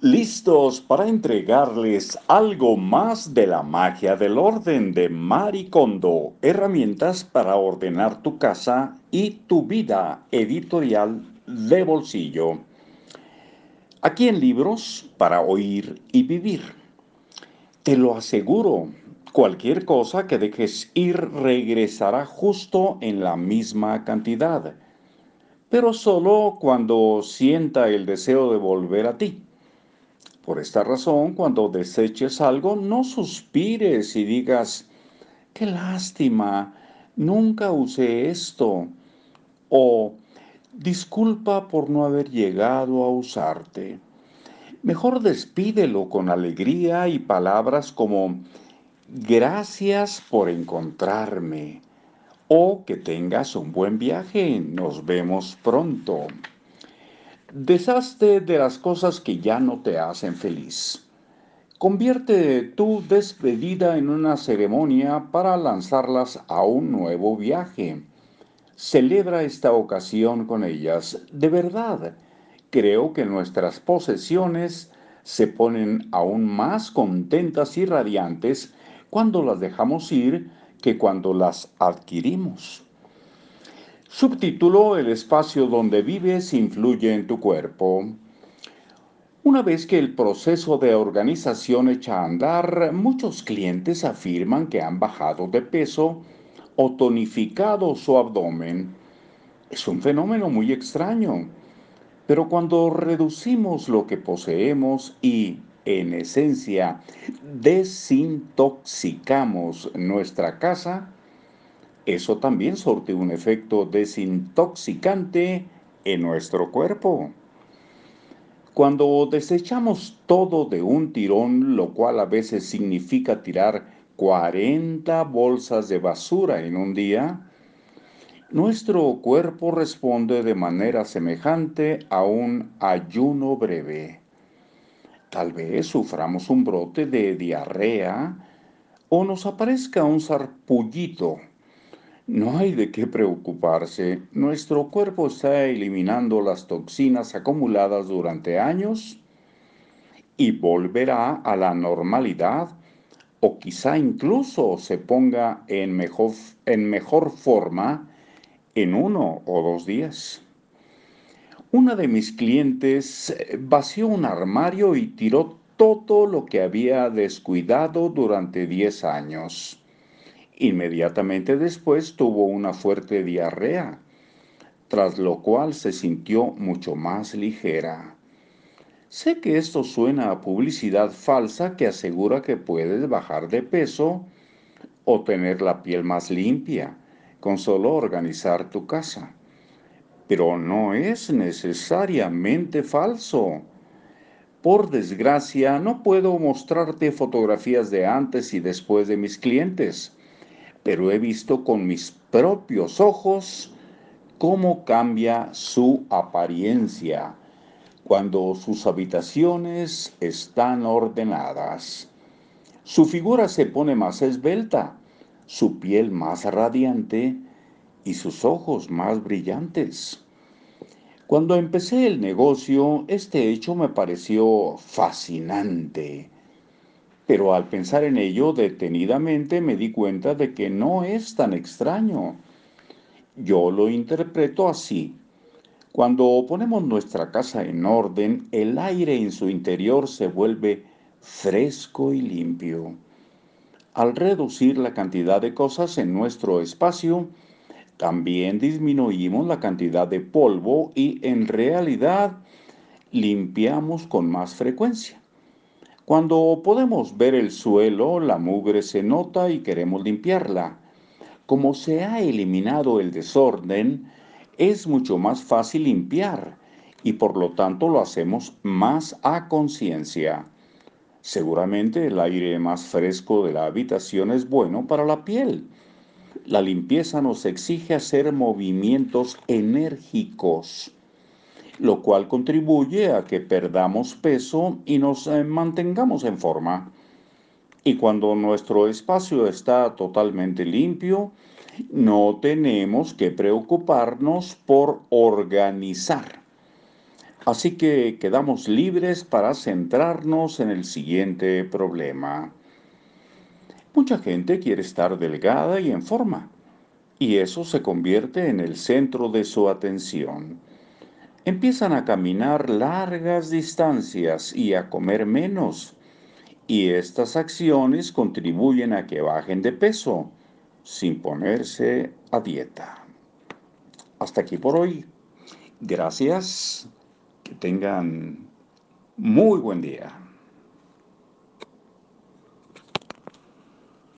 listos para entregarles algo más de la magia del orden de Maricondo, herramientas para ordenar tu casa y tu vida editorial de bolsillo. Aquí en libros para oír y vivir. Te lo aseguro, cualquier cosa que dejes ir regresará justo en la misma cantidad, pero solo cuando sienta el deseo de volver a ti. Por esta razón, cuando deseches algo, no suspires y digas, qué lástima, nunca usé esto. O disculpa por no haber llegado a usarte. Mejor despídelo con alegría y palabras como gracias por encontrarme o que tengas un buen viaje, nos vemos pronto. Deshazte de las cosas que ya no te hacen feliz. Convierte tu despedida en una ceremonia para lanzarlas a un nuevo viaje. Celebra esta ocasión con ellas. De verdad, creo que nuestras posesiones se ponen aún más contentas y radiantes cuando las dejamos ir que cuando las adquirimos. Subtítulo El espacio donde vives influye en tu cuerpo. Una vez que el proceso de organización echa a andar, muchos clientes afirman que han bajado de peso o tonificado su abdomen. Es un fenómeno muy extraño, pero cuando reducimos lo que poseemos y, en esencia, desintoxicamos nuestra casa, eso también sorte un efecto desintoxicante en nuestro cuerpo. Cuando desechamos todo de un tirón, lo cual a veces significa tirar 40 bolsas de basura en un día, nuestro cuerpo responde de manera semejante a un ayuno breve. Tal vez suframos un brote de diarrea o nos aparezca un sarpullito no hay de qué preocuparse. Nuestro cuerpo está eliminando las toxinas acumuladas durante años y volverá a la normalidad o quizá incluso se ponga en mejor, en mejor forma en uno o dos días. Una de mis clientes vació un armario y tiró todo lo que había descuidado durante 10 años. Inmediatamente después tuvo una fuerte diarrea, tras lo cual se sintió mucho más ligera. Sé que esto suena a publicidad falsa que asegura que puedes bajar de peso o tener la piel más limpia con solo organizar tu casa. Pero no es necesariamente falso. Por desgracia, no puedo mostrarte fotografías de antes y después de mis clientes pero he visto con mis propios ojos cómo cambia su apariencia cuando sus habitaciones están ordenadas. Su figura se pone más esbelta, su piel más radiante y sus ojos más brillantes. Cuando empecé el negocio, este hecho me pareció fascinante pero al pensar en ello detenidamente me di cuenta de que no es tan extraño. Yo lo interpreto así. Cuando ponemos nuestra casa en orden, el aire en su interior se vuelve fresco y limpio. Al reducir la cantidad de cosas en nuestro espacio, también disminuimos la cantidad de polvo y en realidad limpiamos con más frecuencia. Cuando podemos ver el suelo, la mugre se nota y queremos limpiarla. Como se ha eliminado el desorden, es mucho más fácil limpiar y por lo tanto lo hacemos más a conciencia. Seguramente el aire más fresco de la habitación es bueno para la piel. La limpieza nos exige hacer movimientos enérgicos lo cual contribuye a que perdamos peso y nos eh, mantengamos en forma. Y cuando nuestro espacio está totalmente limpio, no tenemos que preocuparnos por organizar. Así que quedamos libres para centrarnos en el siguiente problema. Mucha gente quiere estar delgada y en forma, y eso se convierte en el centro de su atención. Empiezan a caminar largas distancias y a comer menos, y estas acciones contribuyen a que bajen de peso sin ponerse a dieta. Hasta aquí por hoy. Gracias. Que tengan muy buen día.